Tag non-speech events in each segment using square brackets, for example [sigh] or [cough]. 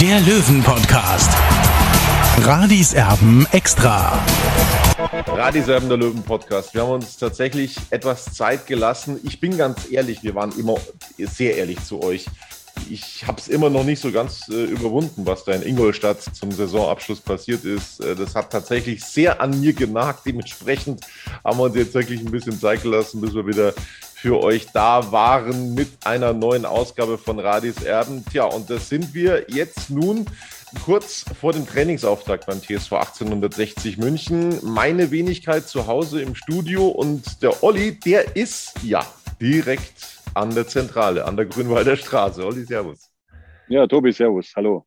der Löwen-Podcast. Radis Erben extra. Radiserben der Löwen Podcast. Wir haben uns tatsächlich etwas Zeit gelassen. Ich bin ganz ehrlich, wir waren immer sehr ehrlich zu euch. Ich habe es immer noch nicht so ganz äh, überwunden, was da in Ingolstadt zum Saisonabschluss passiert ist. Äh, das hat tatsächlich sehr an mir genagt. Dementsprechend haben wir uns jetzt wirklich ein bisschen Zeit gelassen, bis wir wieder für euch da waren mit einer neuen Ausgabe von Radis Erben. Tja, und das sind wir jetzt nun kurz vor dem Trainingsauftakt beim TSV 1860 München. Meine Wenigkeit zu Hause im Studio und der Olli, der ist ja direkt an der Zentrale, an der Grünwalder Straße. Olli, Servus. Ja, Tobi, Servus, hallo.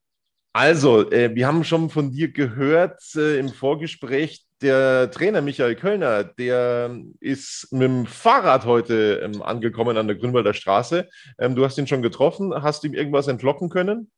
Also, äh, wir haben schon von dir gehört äh, im Vorgespräch, der Trainer Michael Kölner, der ist mit dem Fahrrad heute ähm, angekommen an der Grünwalder Straße. Ähm, du hast ihn schon getroffen. Hast du ihm irgendwas entlocken können?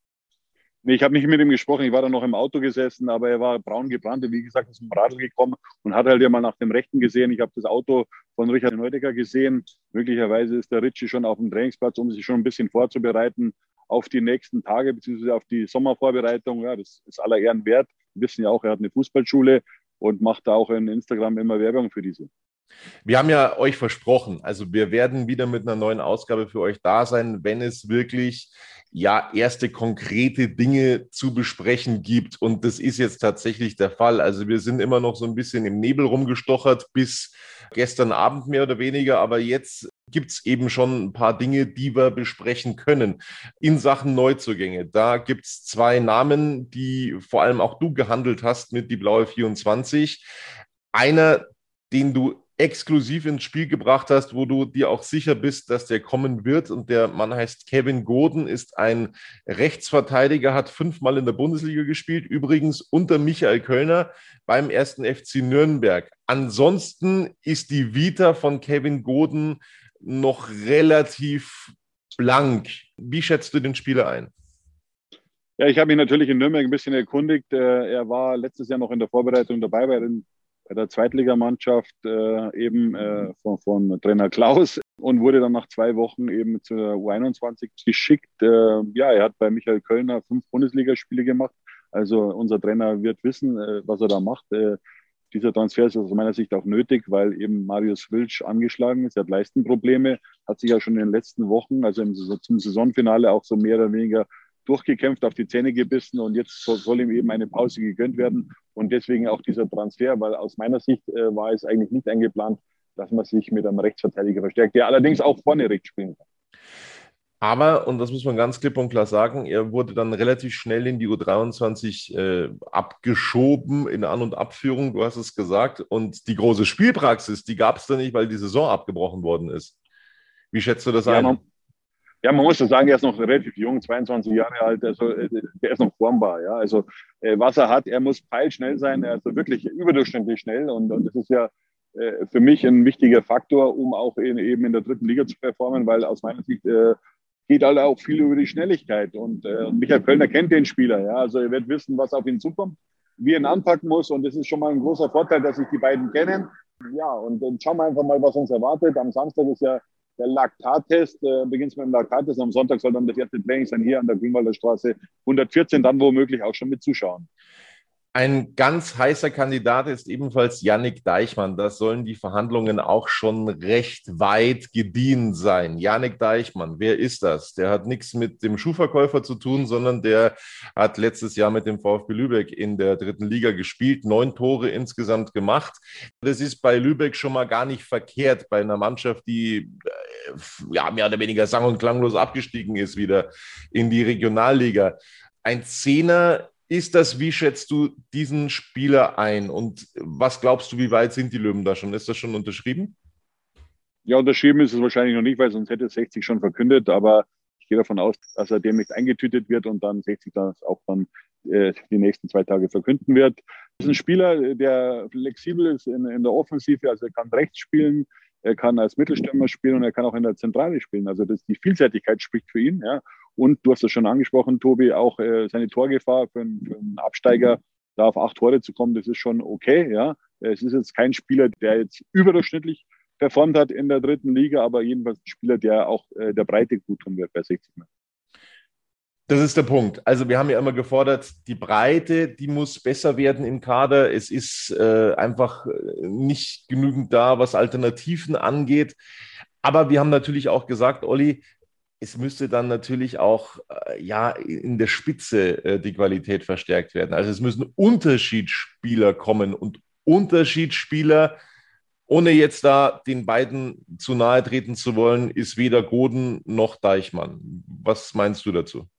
Nee, ich habe nicht mit ihm gesprochen, ich war da noch im Auto gesessen, aber er war braun gebrannt, wie gesagt, ist dem Radl gekommen und hat halt ja mal nach dem Rechten gesehen. Ich habe das Auto von Richard Neudecker gesehen. Möglicherweise ist der Ritchie schon auf dem Trainingsplatz, um sich schon ein bisschen vorzubereiten auf die nächsten Tage, beziehungsweise auf die Sommervorbereitung. Ja, das ist aller Ehren wert. Wir wissen ja auch, er hat eine Fußballschule und macht da auch in Instagram immer Werbung für diese. Wir haben ja euch versprochen, also wir werden wieder mit einer neuen Ausgabe für euch da sein, wenn es wirklich ja erste konkrete Dinge zu besprechen gibt. Und das ist jetzt tatsächlich der Fall. Also wir sind immer noch so ein bisschen im Nebel rumgestochert bis gestern Abend mehr oder weniger, aber jetzt gibt es eben schon ein paar Dinge, die wir besprechen können. In Sachen Neuzugänge, da gibt es zwei Namen, die vor allem auch du gehandelt hast mit die Blaue 24. Einer, den du exklusiv ins Spiel gebracht hast, wo du dir auch sicher bist, dass der kommen wird. Und der Mann heißt Kevin Gordon, ist ein Rechtsverteidiger, hat fünfmal in der Bundesliga gespielt, übrigens unter Michael Kölner beim ersten FC Nürnberg. Ansonsten ist die Vita von Kevin Gordon noch relativ blank. Wie schätzt du den Spieler ein? Ja, ich habe mich natürlich in Nürnberg ein bisschen erkundigt. Äh, er war letztes Jahr noch in der Vorbereitung dabei bei den bei der Zweitligamannschaft äh, eben äh, von, von, Trainer Klaus und wurde dann nach zwei Wochen eben zur U21 geschickt. Äh, ja, er hat bei Michael Kölner fünf Bundesligaspiele gemacht. Also unser Trainer wird wissen, äh, was er da macht. Äh, dieser Transfer ist aus meiner Sicht auch nötig, weil eben Marius Wilsch angeschlagen ist. Er hat Leistenprobleme, hat sich ja schon in den letzten Wochen, also im, zum Saisonfinale auch so mehr oder weniger durchgekämpft, auf die Zähne gebissen und jetzt soll ihm eben eine Pause gegönnt werden und deswegen auch dieser Transfer, weil aus meiner Sicht äh, war es eigentlich nicht eingeplant, dass man sich mit einem Rechtsverteidiger verstärkt, der allerdings auch vorne rechts spielen kann. Aber, und das muss man ganz klipp und klar sagen, er wurde dann relativ schnell in die U23 äh, abgeschoben in An- und Abführung, du hast es gesagt. Und die große Spielpraxis, die gab es da nicht, weil die Saison abgebrochen worden ist. Wie schätzt du das ja, ein? Man, ja, man muss ja sagen, er ist noch relativ jung, 22 Jahre alt, also äh, der ist noch formbar. Ja, also äh, was er hat, er muss peilschnell sein, er ist wirklich überdurchschnittlich schnell und, und das ist ja äh, für mich ein wichtiger Faktor, um auch in, eben in der dritten Liga zu performen, weil aus meiner Sicht äh, geht halt auch viel über die Schnelligkeit und äh, Michael Kölner kennt den Spieler, ja, also er wird wissen, was auf ihn zukommt, wie er ihn anpacken muss und das ist schon mal ein großer Vorteil, dass sich die beiden kennen. Ja, und dann schauen wir einfach mal, was uns erwartet. Am Samstag ist ja der Laktattest, äh, beginnt mit dem Laktattest. Am Sonntag soll dann das erste Training sein hier an der Grünwalder Straße 114, dann womöglich auch schon mit Zuschauern. Ein ganz heißer Kandidat ist ebenfalls Yannick Deichmann. Da sollen die Verhandlungen auch schon recht weit gediehen sein. Yannick Deichmann, wer ist das? Der hat nichts mit dem Schuhverkäufer zu tun, sondern der hat letztes Jahr mit dem VfB Lübeck in der dritten Liga gespielt, neun Tore insgesamt gemacht. Das ist bei Lübeck schon mal gar nicht verkehrt, bei einer Mannschaft, die äh, ja mehr oder weniger sang- und klanglos abgestiegen ist wieder in die Regionalliga. Ein Zehner ist das, wie schätzt du diesen Spieler ein und was glaubst du, wie weit sind die Löwen da schon? Ist das schon unterschrieben? Ja, unterschrieben ist es wahrscheinlich noch nicht, weil sonst hätte es 60 schon verkündet, aber ich gehe davon aus, dass er demnächst eingetütet wird und dann 60 das auch dann äh, die nächsten zwei Tage verkünden wird. Das ist ein Spieler, der flexibel ist in, in der Offensive, also er kann rechts spielen, er kann als Mittelstürmer spielen und er kann auch in der Zentrale spielen. Also das, die Vielseitigkeit spricht für ihn. Ja. Und du hast es schon angesprochen, Tobi, auch äh, seine Torgefahr für, für einen Absteiger da auf acht Tore zu kommen, das ist schon okay. Ja. Es ist jetzt kein Spieler, der jetzt überdurchschnittlich performt hat in der dritten Liga, aber jedenfalls ein Spieler, der auch äh, der Breite gut tun wird bei 60 Metern. Das ist der Punkt. Also wir haben ja immer gefordert, die Breite, die muss besser werden im Kader. Es ist äh, einfach nicht genügend da, was Alternativen angeht. Aber wir haben natürlich auch gesagt, Olli, es müsste dann natürlich auch äh, ja in der Spitze äh, die Qualität verstärkt werden. Also es müssen Unterschiedsspieler kommen und Unterschiedsspieler, ohne jetzt da den beiden zu nahe treten zu wollen, ist weder Goden noch Deichmann. Was meinst du dazu?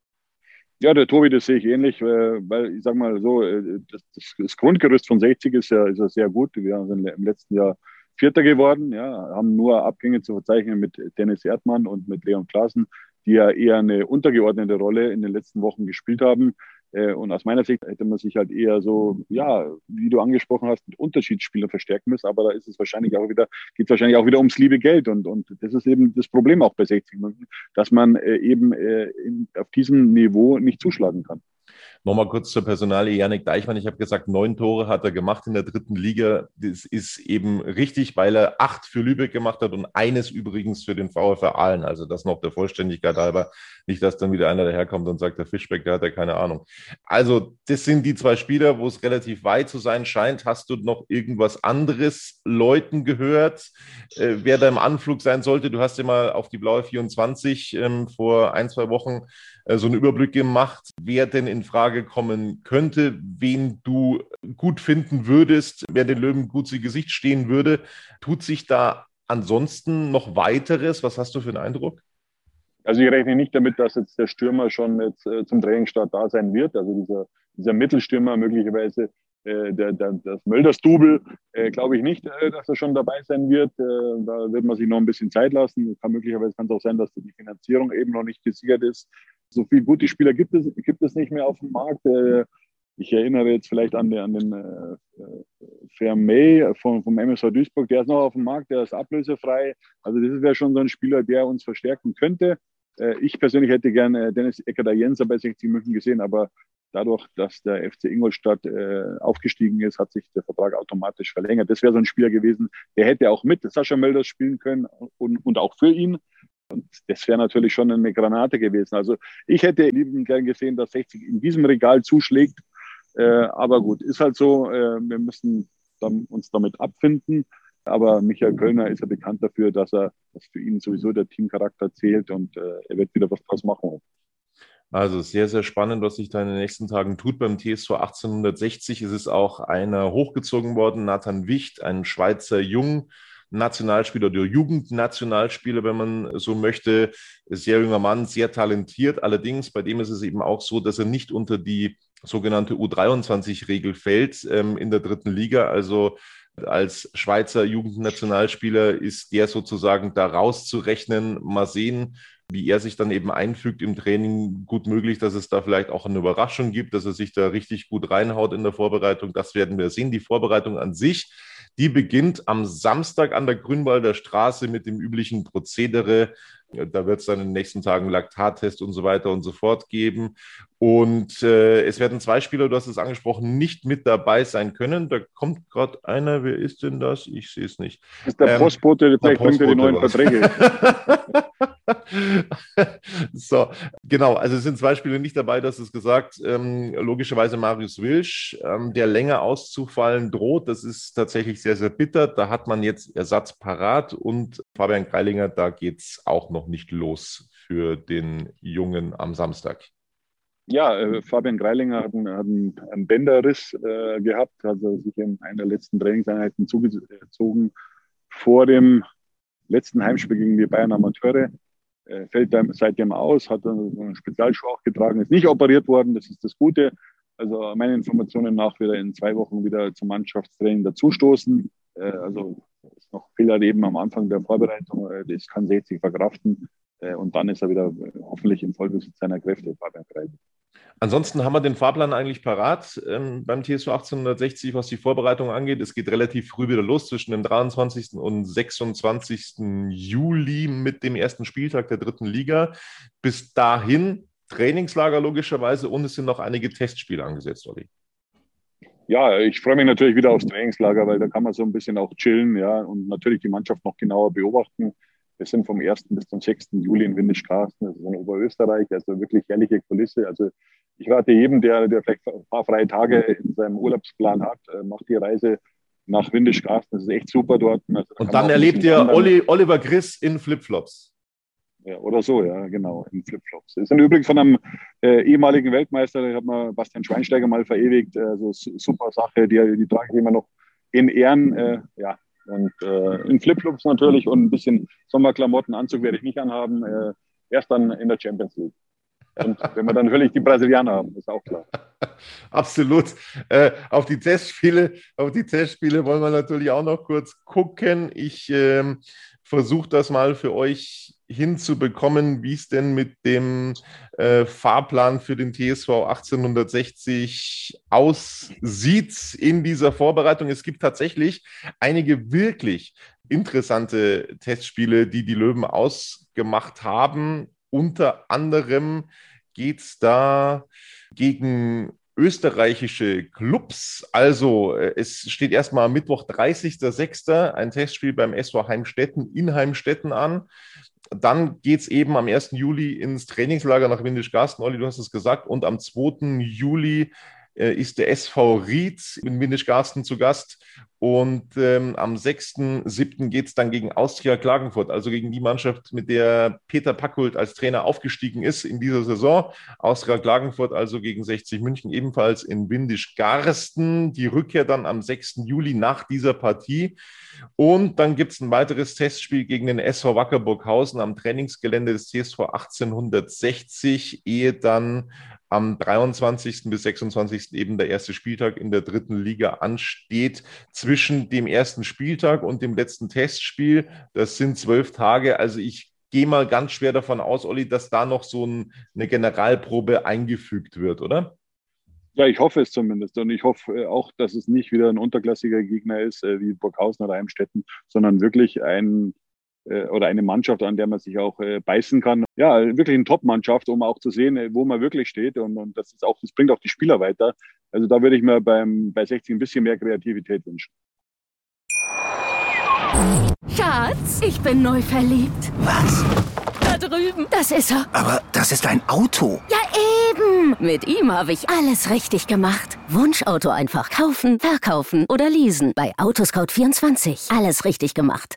Ja, der Tobi, das sehe ich ähnlich, äh, weil ich sage mal so, das, das, Grundgerüst von 60 ist ja, ist ja sehr gut. Wir sind im letzten Jahr Vierter geworden, ja, haben nur Abgänge zu verzeichnen mit Dennis Erdmann und mit Leon Klaassen, die ja eher eine untergeordnete Rolle in den letzten Wochen gespielt haben. Äh, und aus meiner Sicht hätte man sich halt eher so, ja, wie du angesprochen hast, mit Unterschiedsspielern verstärken müssen. Aber da ist es wahrscheinlich auch wieder, geht es wahrscheinlich auch wieder ums liebe Geld. Und, und das ist eben das Problem auch bei 60 Minuten, dass man äh, eben äh, auf diesem Niveau nicht zuschlagen kann. Nochmal kurz zur Personalie Janik Deichmann. Ich habe gesagt, neun Tore hat er gemacht in der dritten Liga. Das ist eben richtig, weil er acht für Lübeck gemacht hat und eines übrigens für den VfR Aalen. Also das noch der Vollständigkeit halber. Nicht, dass dann wieder einer daherkommt und sagt, der Fischbeck, der hat ja keine Ahnung. Also das sind die zwei Spieler, wo es relativ weit zu sein scheint. Hast du noch irgendwas anderes Leuten gehört, äh, wer da im Anflug sein sollte? Du hast ja mal auf die blaue 24 ähm, vor ein, zwei Wochen äh, so einen Überblick gemacht, wer denn in Frage kommen könnte, wen du gut finden würdest, wer den Löwen gut zu Gesicht stehen würde. Tut sich da ansonsten noch weiteres? Was hast du für einen Eindruck? Also ich rechne nicht damit, dass jetzt der Stürmer schon jetzt äh, zum Trainingsstart da sein wird. Also dieser, dieser Mittelstürmer möglicherweise äh, der, der, das Mölders-Double, äh, glaube ich nicht, äh, dass er schon dabei sein wird. Äh, da wird man sich noch ein bisschen Zeit lassen. Kann möglicherweise kann es auch sein, dass die Finanzierung eben noch nicht gesichert ist so viele gute Spieler gibt es, gibt es nicht mehr auf dem Markt. Äh, ich erinnere jetzt vielleicht an den, an den äh, Vermey vom, vom MSV Duisburg, der ist noch auf dem Markt, der ist ablösefrei. Also das wäre schon so ein Spieler, der uns verstärken könnte. Äh, ich persönlich hätte gerne Dennis Eckert-Jenser bei 60 München gesehen, aber dadurch, dass der FC Ingolstadt äh, aufgestiegen ist, hat sich der Vertrag automatisch verlängert. Das wäre so ein Spieler gewesen, der hätte auch mit Sascha Mölders spielen können und, und auch für ihn. Und das wäre natürlich schon eine Granate gewesen. Also ich hätte liebend gern gesehen, dass 60 in diesem Regal zuschlägt. Äh, aber gut, ist halt so. Äh, wir müssen dann uns damit abfinden. Aber Michael Kölner ist ja bekannt dafür, dass er, dass für ihn sowieso der Teamcharakter zählt und äh, er wird wieder was draus machen. Also sehr, sehr spannend, was sich da in den nächsten Tagen tut. Beim TSV 1860 ist es auch einer hochgezogen worden, Nathan Wicht, ein Schweizer Jung, Nationalspieler oder Jugendnationalspieler, wenn man so möchte. Sehr junger Mann, sehr talentiert. Allerdings, bei dem ist es eben auch so, dass er nicht unter die sogenannte U23-Regel fällt ähm, in der dritten Liga. Also als Schweizer Jugendnationalspieler ist der sozusagen da rauszurechnen. Mal sehen, wie er sich dann eben einfügt im Training. Gut möglich, dass es da vielleicht auch eine Überraschung gibt, dass er sich da richtig gut reinhaut in der Vorbereitung. Das werden wir sehen. Die Vorbereitung an sich die beginnt am Samstag an der Grünwalder Straße mit dem üblichen Prozedere. Da wird es dann in den nächsten Tagen Laktattest und so weiter und so fort geben. Und äh, es werden zwei Spieler, du hast es angesprochen, nicht mit dabei sein können. Da kommt gerade einer, wer ist denn das? Ich sehe es nicht. Das ist der ähm, Postbote, der vielleicht bringt er die neuen was. Verträge. [laughs] so, genau. Also es sind zwei Spieler nicht dabei, das ist gesagt. Ähm, logischerweise Marius Wilsch, ähm, der länger auszufallen droht. Das ist tatsächlich sehr, sehr bitter. Da hat man jetzt Ersatz parat und Fabian Greilinger, da geht es auch noch nicht los für den Jungen am Samstag. Ja, äh, Fabian Greilinger hat einen, hat einen, Bänderriss äh, gehabt, hat sich in einer der letzten Trainingseinheiten zugezogen vor dem letzten Heimspiel gegen die Bayern Amateure. Äh, fällt dann seitdem aus, hat einen Spezialschuh auch getragen, ist nicht operiert worden, das ist das Gute. Also meinen Informationen nach wird er in zwei Wochen wieder zum Mannschaftstraining dazustoßen. Äh, also ist noch Fehler eben am Anfang der Vorbereitung, äh, das kann 60 verkraften. Äh, und dann ist er wieder hoffentlich im Vollbesitz seiner Kräfte, Fabian Freide. Ansonsten haben wir den Fahrplan eigentlich parat ähm, beim TSV 1860, was die Vorbereitung angeht. Es geht relativ früh wieder los zwischen dem 23. und 26. Juli mit dem ersten Spieltag der dritten Liga. Bis dahin Trainingslager logischerweise und es sind noch einige Testspiele angesetzt, Olli. Ja, ich freue mich natürlich wieder aufs Trainingslager, weil da kann man so ein bisschen auch chillen, ja, und natürlich die Mannschaft noch genauer beobachten. Wir sind vom 1. bis zum 6. Juli in Windischkarsten, das ist in Oberösterreich, also wirklich herrliche Kulisse. Also ich rate jedem, der, der vielleicht ein paar freie Tage in seinem Urlaubsplan hat, äh, macht die Reise nach Windischkarsten. Das ist echt super dort. Also, da Und dann erlebt ihr Olli, Oliver Chris in Flipflops. Ja, oder so, ja, genau, in Flipflops. Das ist übrigens von einem äh, ehemaligen Weltmeister, der hat mal Bastian Schweinsteiger mal verewigt. Also super Sache, die, die trage ich immer noch in Ehren. Äh, ja, und äh, in Flipflops natürlich und ein bisschen Sommerklamotten, Anzug werde ich nicht anhaben. Äh, erst dann in der Champions League. Und wenn wir dann natürlich die Brasilianer haben, ist auch klar. [laughs] Absolut. Äh, auf die Testspiele, auf die Testspiele wollen wir natürlich auch noch kurz gucken. Ich ähm, versuche das mal für euch hinzubekommen, wie es denn mit dem äh, Fahrplan für den TSV 1860 aussieht in dieser Vorbereitung. Es gibt tatsächlich einige wirklich interessante Testspiele, die die Löwen ausgemacht haben unter anderem geht es da gegen österreichische Clubs. Also äh, es steht erstmal am Mittwoch, 30.06. ein Testspiel beim SV Heimstetten in Heimstetten an. Dann geht es eben am 1. Juli ins Trainingslager nach Windisch-Garsten. Olli, du hast es gesagt. Und am 2. Juli ist der SV Ried in Windischgarsten zu Gast. Und ähm, am 6.7. geht es dann gegen Austria Klagenfurt, also gegen die Mannschaft, mit der Peter Packult als Trainer aufgestiegen ist in dieser Saison. Austria Klagenfurt also gegen 60 München ebenfalls in Windischgarsten. Die Rückkehr dann am 6. Juli nach dieser Partie. Und dann gibt es ein weiteres Testspiel gegen den SV Wackerburghausen am Trainingsgelände des CSV 1860, ehe dann am 23. bis 26. eben der erste Spieltag in der dritten Liga ansteht. Zwischen dem ersten Spieltag und dem letzten Testspiel, das sind zwölf Tage. Also ich gehe mal ganz schwer davon aus, Olli, dass da noch so ein, eine Generalprobe eingefügt wird, oder? Ja, ich hoffe es zumindest. Und ich hoffe äh, auch, dass es nicht wieder ein unterklassiger Gegner ist, äh, wie Burghausen oder Heimstetten, sondern wirklich ein oder eine Mannschaft, an der man sich auch äh, beißen kann. Ja, wirklich eine Top-Mannschaft, um auch zu sehen, äh, wo man wirklich steht. Und, und das ist auch, das bringt auch die Spieler weiter. Also da würde ich mir beim, bei 60 ein bisschen mehr Kreativität wünschen. Schatz, ich bin neu verliebt. Was? Da drüben. Das ist er. Aber das ist ein Auto. Ja, eben. Mit ihm habe ich alles richtig gemacht. Wunschauto einfach kaufen, verkaufen oder leasen. Bei Autoscout24. Alles richtig gemacht.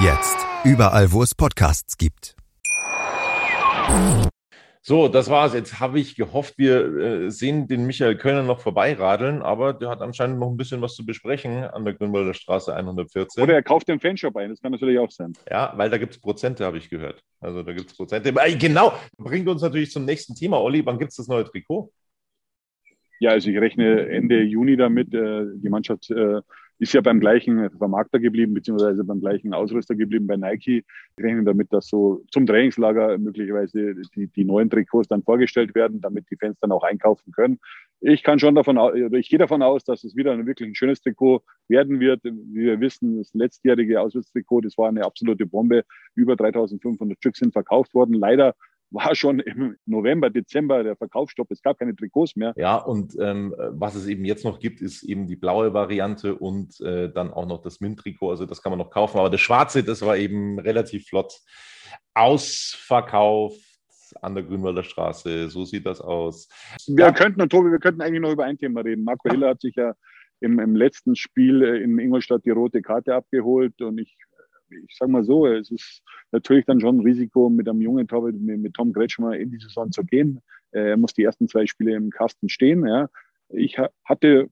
Jetzt. Überall, wo es Podcasts gibt. So, das war's. Jetzt habe ich gehofft, wir äh, sehen den Michael Kölner noch vorbeiradeln, aber der hat anscheinend noch ein bisschen was zu besprechen an der Grünwalder Straße 114. Oder er kauft den Fanshop ein, das kann natürlich auch sein. Ja, weil da gibt es Prozente, habe ich gehört. Also da gibt es Prozente. Äh, genau, bringt uns natürlich zum nächsten Thema. Olli, wann gibt es das neue Trikot? Ja, also ich rechne Ende Juni damit. Äh, die Mannschaft äh, ist ja beim gleichen Vermarkter geblieben, beziehungsweise beim gleichen Ausrüster geblieben bei Nike. Ich rechne damit, dass so zum Trainingslager möglicherweise die, die neuen Trikots dann vorgestellt werden, damit die Fans dann auch einkaufen können. Ich kann schon davon aus, ich gehe davon aus, dass es wieder ein wirklich ein schönes Trikot werden wird. Wie wir wissen, das letztjährige Auswärtstrikot, das war eine absolute Bombe. Über 3500 Stück sind verkauft worden. Leider war schon im November, Dezember der Verkaufsstopp. Es gab keine Trikots mehr. Ja, und ähm, was es eben jetzt noch gibt, ist eben die blaue Variante und äh, dann auch noch das Mint-Trikot. Also das kann man noch kaufen. Aber das schwarze, das war eben relativ flott ausverkauft an der Grünwalder Straße. So sieht das aus. Wir ja. könnten, und Tobi, wir könnten eigentlich noch über ein Thema reden. Marco Hiller hat sich ja im, im letzten Spiel in Ingolstadt die rote Karte abgeholt und ich ich sage mal so, es ist natürlich dann schon ein Risiko, mit einem jungen Torwart, mit, mit Tom Kretschmer in die Saison zu gehen. Äh, er muss die ersten zwei Spiele im Kasten stehen. Ja. Ich hatte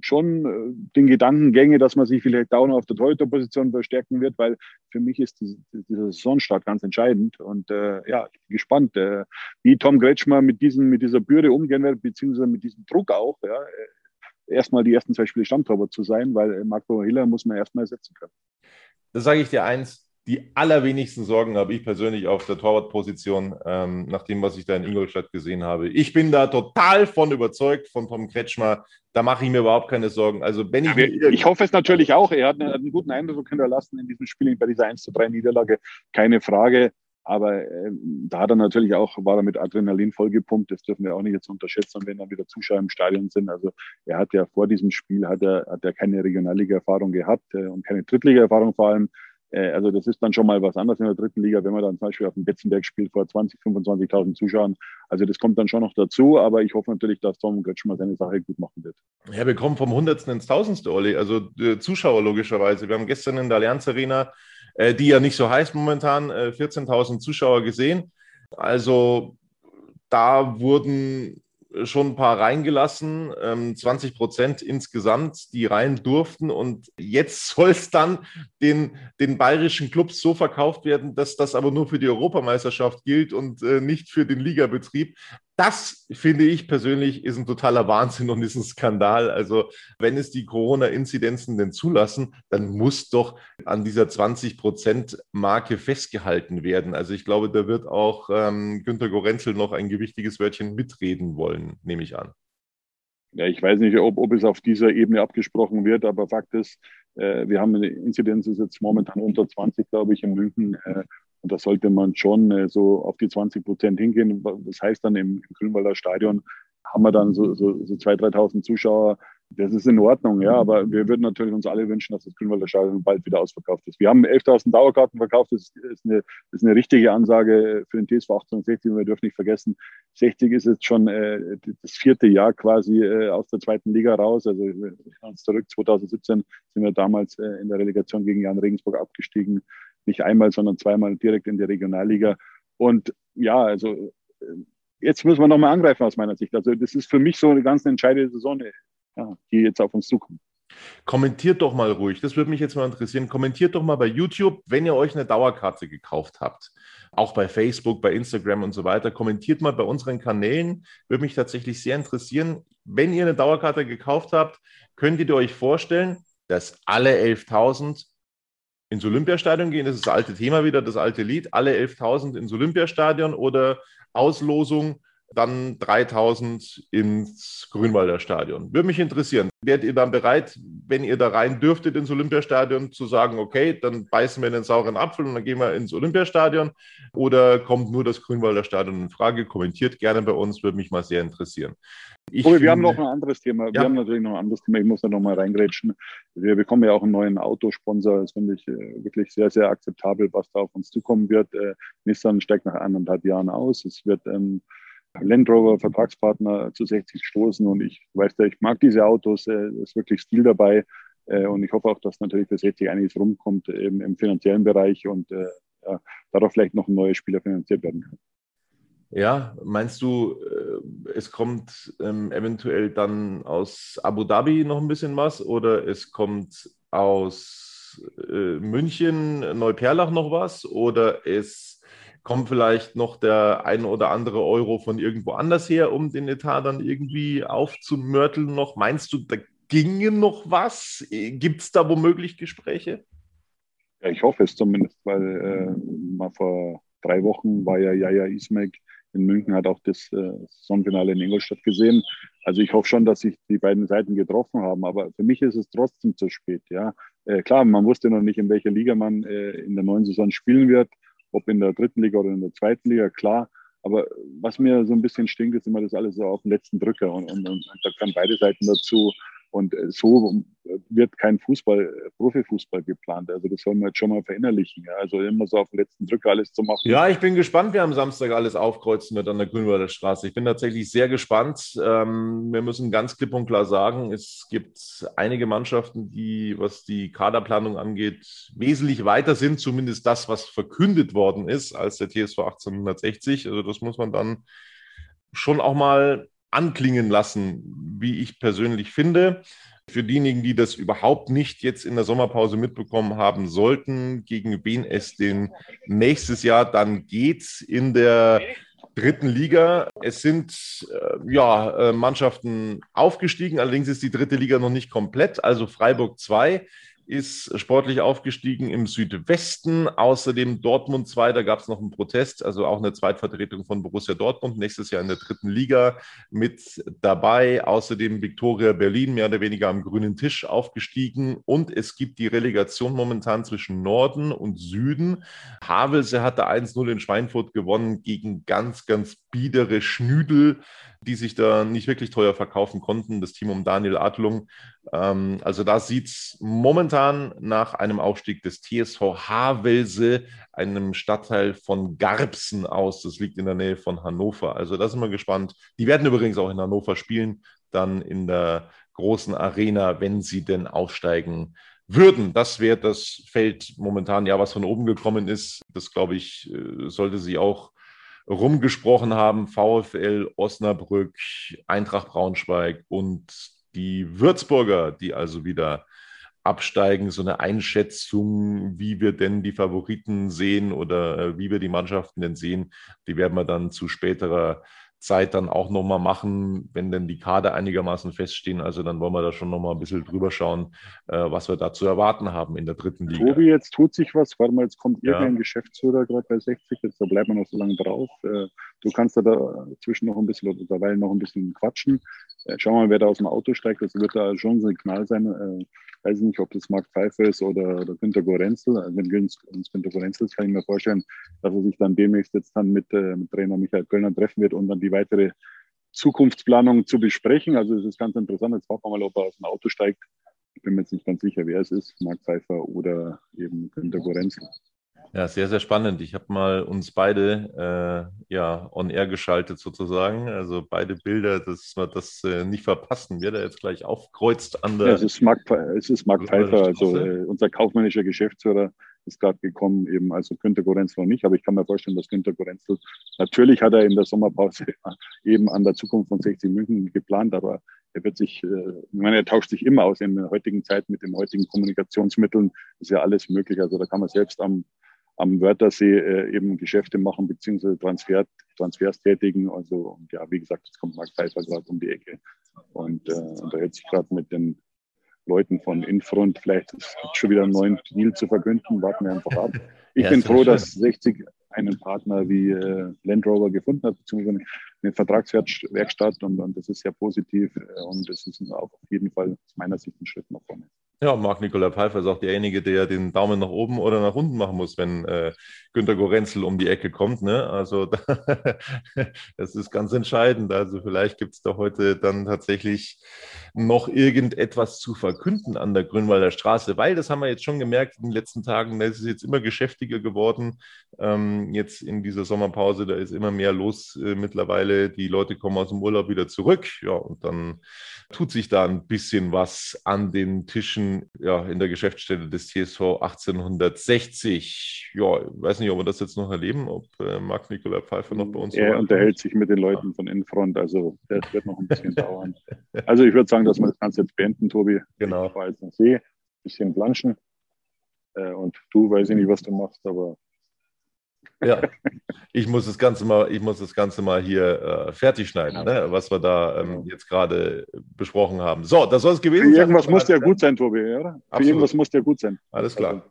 schon äh, den Gedankengänge, dass man sich vielleicht down auf der Torhüterposition verstärken wird, weil für mich ist die, dieser Saisonstart ganz entscheidend. Und äh, ja, ich bin gespannt, äh, wie Tom Kretschmer mit, diesen, mit dieser Bürde umgehen wird, beziehungsweise mit diesem Druck auch. Ja. Äh, erstmal die ersten zwei Spiele Stammtorwart zu sein, weil Marco Hiller muss man erstmal ersetzen können. Da sage ich dir eins, die allerwenigsten Sorgen habe ich persönlich auf der Torwartposition, ähm, nach dem, was ich da in Ingolstadt gesehen habe. Ich bin da total von überzeugt von Tom Kretschmer. Da mache ich mir überhaupt keine Sorgen. Also wenn ich, ja, ich hoffe es natürlich auch. Er hat einen, einen guten Eindruck hinterlassen in diesem Spiel bei dieser 1 zu 3 Niederlage. Keine Frage. Aber äh, da hat er natürlich auch, war er mit Adrenalin vollgepumpt. Das dürfen wir auch nicht jetzt unterschätzen, wenn dann wieder Zuschauer im Stadion sind. Also er hat ja vor diesem Spiel hat er, hat er keine Regionalliga-Erfahrung gehabt äh, und keine Drittliga-Erfahrung vor allem. Äh, also das ist dann schon mal was anderes in der dritten Liga, wenn man dann zum Beispiel auf dem Betzenberg spielt vor 20, 25.000 Zuschauern. Also das kommt dann schon noch dazu, aber ich hoffe natürlich, dass Tom Götzschmer seine Sache gut machen wird. Ja, wir kommen vom Hundertsten ins Tausendste, Olli. Also äh, Zuschauer logischerweise. Wir haben gestern in der Allianz Arena, äh, die ja nicht so heiß momentan, 14.000 Zuschauer gesehen. Also da wurden schon ein paar reingelassen, 20 ähm, Prozent insgesamt, die rein durften. Und jetzt [laughs] soll es dann den, den bayerischen Clubs so verkauft werden, dass das aber nur für die Europameisterschaft gilt und äh, nicht für den Ligabetrieb. Das finde ich persönlich ist ein totaler Wahnsinn und ist ein Skandal. Also wenn es die Corona-Inzidenzen denn zulassen, dann muss doch an dieser 20-Prozent-Marke festgehalten werden. Also ich glaube, da wird auch ähm, Günter Gorenzel noch ein gewichtiges Wörtchen mitreden wollen, nehme ich an. Ja, ich weiß nicht, ob, ob es auf dieser Ebene abgesprochen wird, aber Fakt ist, äh, wir haben eine Inzidenz ist jetzt momentan unter 20, glaube ich, in München. Äh, und da sollte man schon äh, so auf die 20 Prozent hingehen. Das heißt dann im, Grünwalder Stadion haben wir dann so, so, so 2.000, 3.000 Zuschauer. Das ist in Ordnung, ja, aber wir würden natürlich uns alle wünschen, dass das Grünwalder Stadion bald wieder ausverkauft ist. Wir haben 11.000 Dauerkarten verkauft. Das ist, eine, ist eine richtige Ansage für den TSV 1860. Wir dürfen nicht vergessen, 60 ist jetzt schon äh, das vierte Jahr quasi äh, aus der zweiten Liga raus. Also wir gehen uns zurück. 2017 sind wir damals äh, in der Relegation gegen Jan Regensburg abgestiegen nicht einmal, sondern zweimal direkt in der Regionalliga. Und ja, also äh, jetzt müssen wir nochmal angreifen aus meiner Sicht. Also das ist für mich so eine ganz entscheidende Saison, ja, die jetzt auf uns zukommt. Kommentiert doch mal ruhig, das würde mich jetzt mal interessieren. Kommentiert doch mal bei YouTube, wenn ihr euch eine Dauerkarte gekauft habt. Auch bei Facebook, bei Instagram und so weiter. Kommentiert mal bei unseren Kanälen. Würde mich tatsächlich sehr interessieren. Wenn ihr eine Dauerkarte gekauft habt, könnt ihr euch vorstellen, dass alle 11.000 ins Olympiastadion gehen? Das ist das alte Thema wieder, das alte Lied. Alle 11.000 ins Olympiastadion oder Auslosung dann 3000 ins Grünwalder Stadion. Würde mich interessieren. Wärt ihr dann bereit, wenn ihr da rein dürftet ins Olympiastadion, zu sagen, okay, dann beißen wir in den sauren Apfel und dann gehen wir ins Olympiastadion? Oder kommt nur das Grünwalder Stadion in Frage? Kommentiert gerne bei uns, würde mich mal sehr interessieren. Ich okay, wir haben noch ein anderes Thema. Ja. Wir haben natürlich noch ein anderes Thema. Ich muss da noch mal reingrätschen. Wir bekommen ja auch einen neuen Autosponsor. Das finde ich äh, wirklich sehr, sehr akzeptabel, was da auf uns zukommen wird. Äh, Nissan steigt nach eineinhalb Jahren aus. Es wird ähm, Land Rover Vertragspartner zu 60 stoßen und ich weiß ja, ich mag diese Autos, äh, ist wirklich Stil dabei äh, und ich hoffe auch, dass natürlich für 60 einiges rumkommt im, im finanziellen Bereich und äh, ja, darauf vielleicht noch ein neuer Spieler finanziert werden kann. Ja, meinst du, äh, es kommt ähm, eventuell dann aus Abu Dhabi noch ein bisschen was oder es kommt aus äh, München, Neuperlach noch was oder es kommt vielleicht noch der ein oder andere Euro von irgendwo anders her, um den Etat dann irgendwie aufzumörteln noch? Meinst du, da ginge noch was? Gibt es da womöglich Gespräche? Ja, ich hoffe es zumindest, weil äh, mal vor drei Wochen war ja Jaja Ismek in München, hat auch das äh, Saisonfinale in Ingolstadt gesehen. Also ich hoffe schon, dass sich die beiden Seiten getroffen haben, aber für mich ist es trotzdem zu spät. Ja, äh, klar, man wusste noch nicht, in welcher Liga man äh, in der neuen Saison spielen wird ob in der dritten Liga oder in der zweiten Liga, klar. Aber was mir so ein bisschen stinkt, ist immer das alles so auf den letzten Drücker und, und, und da kann beide Seiten dazu. Und äh, so wird kein Fußball, äh, Profifußball geplant. Also das sollen wir jetzt schon mal verinnerlichen. Ja? Also immer so auf den letzten Drücker alles zu machen. Ja, ich bin gespannt, wer am Samstag alles aufkreuzen wird an der Grünwalder Straße. Ich bin tatsächlich sehr gespannt. Ähm, wir müssen ganz klipp und klar sagen, es gibt einige Mannschaften, die, was die Kaderplanung angeht, wesentlich weiter sind, zumindest das, was verkündet worden ist, als der TSV 1860. Also das muss man dann schon auch mal anklingen lassen, wie ich persönlich finde. Für diejenigen, die das überhaupt nicht jetzt in der Sommerpause mitbekommen haben sollten, gegen wen es denn nächstes Jahr dann geht in der dritten Liga. Es sind äh, ja, äh, Mannschaften aufgestiegen, allerdings ist die dritte Liga noch nicht komplett, also Freiburg 2 ist sportlich aufgestiegen im Südwesten. Außerdem Dortmund 2, da gab es noch einen Protest, also auch eine Zweitvertretung von Borussia Dortmund, nächstes Jahr in der dritten Liga mit dabei. Außerdem Viktoria Berlin, mehr oder weniger am grünen Tisch aufgestiegen. Und es gibt die Relegation momentan zwischen Norden und Süden. Havelse hatte 1-0 in Schweinfurt gewonnen gegen ganz, ganz biedere Schnüdel die sich da nicht wirklich teuer verkaufen konnten, das Team um Daniel Adlung. Ähm, also da sieht es momentan nach einem Aufstieg des TSV Havelse, einem Stadtteil von Garbsen aus. Das liegt in der Nähe von Hannover. Also da sind wir gespannt. Die werden übrigens auch in Hannover spielen, dann in der großen Arena, wenn sie denn aufsteigen würden. Das wäre das Feld momentan, ja, was von oben gekommen ist. Das, glaube ich, äh, sollte sie auch rumgesprochen haben, VfL Osnabrück, Eintracht Braunschweig und die Würzburger, die also wieder absteigen, so eine Einschätzung, wie wir denn die Favoriten sehen oder äh, wie wir die Mannschaften denn sehen, die werden wir dann zu späterer Zeit dann auch nochmal machen, wenn denn die Kader einigermaßen feststehen. Also dann wollen wir da schon nochmal ein bisschen drüber schauen, äh, was wir da zu erwarten haben in der dritten Liga. Tobi, jetzt tut sich was. Warte mal, jetzt kommt irgendein ja. Geschäftsführer gerade bei 60, jetzt da bleibt man noch so lange drauf. Äh, du kannst da dazwischen noch ein bisschen oder derweil noch ein bisschen quatschen. Äh, schauen wir mal, wer da aus dem Auto steigt. Das wird da schon ein Signal sein. Weiß nicht, ob das Marc Pfeiffer ist oder, oder Günter Gorenzel. Also wenn Günter Gorenzel ist, kann ich mir vorstellen, dass er sich dann demnächst jetzt dann mit, äh, mit Trainer Michael Kölner treffen wird und dann die weitere Zukunftsplanung zu besprechen. Also es ist ganz interessant. Jetzt warten wir mal, ob er aus dem Auto steigt. Ich bin mir jetzt nicht ganz sicher, wer es ist, Marc Pfeiffer oder eben Günter Gorenzel. Ja, sehr, sehr spannend. Ich habe mal uns beide äh, ja on air geschaltet sozusagen. Also beide Bilder, dass wir das äh, nicht verpassen. Wer da jetzt gleich aufkreuzt an der. Ja, es ist Mark, es ist Mark Pfeiffer, also äh, unser kaufmännischer Geschäftsführer ist gerade gekommen, eben also Günter Gorenzel noch nicht, aber ich kann mir vorstellen, dass Günter Gorenzel, natürlich hat er in der Sommerpause [laughs] eben an der Zukunft von 60 München geplant, aber er wird sich, äh, ich meine, er tauscht sich immer aus in der heutigen Zeit mit den heutigen Kommunikationsmitteln, ist ja alles möglich. Also da kann man selbst am am Wörthersee äh, eben Geschäfte machen beziehungsweise Transfer, Transfers tätigen. Also und ja, wie gesagt, jetzt kommt Mark Pfeiffer gerade um die Ecke und äh, unterhält sich gerade mit den Leuten von Infront. Vielleicht ist schon wieder einen neuen Deal zu verkünden. Warten wir einfach ab. [laughs] Ich ja, bin froh, dass 60 einen Partner wie äh, Land Rover gefunden hat, beziehungsweise eine Vertragswerkstatt und, und das ist sehr positiv äh, und das ist auch auf jeden Fall aus meiner Sicht ein Schritt nach vorne. Ja, Marc Nikola Pfeiffer ist auch derjenige, der den Daumen nach oben oder nach unten machen muss, wenn äh, Günter Gorenzel um die Ecke kommt. Ne? Also [laughs] das ist ganz entscheidend. Also vielleicht gibt es da heute dann tatsächlich noch irgendetwas zu verkünden an der Grünwalder Straße, weil das haben wir jetzt schon gemerkt in den letzten Tagen, das ist jetzt immer geschäftiger geworden. Ähm, jetzt in dieser Sommerpause, da ist immer mehr los äh, mittlerweile. Die Leute kommen aus dem Urlaub wieder zurück. Ja, und dann tut sich da ein bisschen was an den Tischen ja, in der Geschäftsstelle des TSV 1860. Ja, ich weiß nicht, ob wir das jetzt noch erleben, ob äh, Marc Nikola Pfeiffer noch bei uns ist. Er unterhält sich mit den Leuten von Infront, also das wird noch ein bisschen [laughs] dauern. Also ich würde sagen, dass wir das Ganze jetzt beenden, Tobi. Genau. Ich fahre jetzt See, ein bisschen planschen. Äh, und du, weiß ich nicht, was du machst, aber ja, ich muss das Ganze mal, ich muss das Ganze mal hier äh, fertig schneiden, ne? was wir da ähm, jetzt gerade besprochen haben. So, das soll es gewesen sein. Irgendwas muss ja gut sein, Tobi, oder? Für irgendwas muss ja gut sein. Alles klar.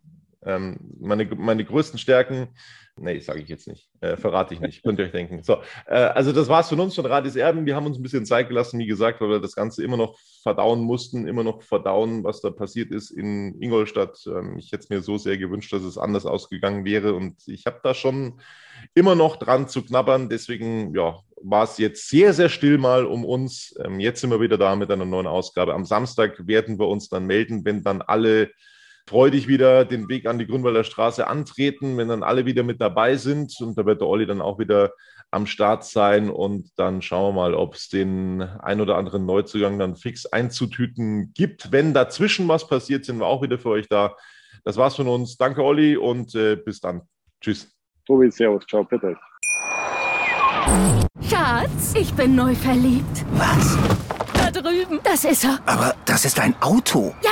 Ähm, meine, meine größten Stärken Nee, sage ich jetzt nicht. Äh, verrate ich nicht. Könnt ihr euch denken. So, äh, also das war's von uns von Radis Erben. Wir haben uns ein bisschen Zeit gelassen, wie gesagt, weil wir das Ganze immer noch verdauen mussten, immer noch verdauen, was da passiert ist in Ingolstadt. Ähm, ich hätte es mir so sehr gewünscht, dass es anders ausgegangen wäre. Und ich habe da schon immer noch dran zu knabbern. Deswegen, ja, war es jetzt sehr, sehr still mal um uns. Ähm, jetzt sind wir wieder da mit einer neuen Ausgabe. Am Samstag werden wir uns dann melden, wenn dann alle freudig wieder den Weg an die Grünwalder Straße antreten, wenn dann alle wieder mit dabei sind. Und da wird der Olli dann auch wieder am Start sein. Und dann schauen wir mal, ob es den ein oder anderen Neuzugang dann fix einzutüten gibt. Wenn dazwischen was passiert, sind wir auch wieder für euch da. Das war's von uns. Danke, Olli, und äh, bis dann. Tschüss. Tobi, Servus, ciao, bitte. Schatz, ich bin neu verliebt. Was? Da drüben. Das ist er. Aber das ist ein Auto. Ja,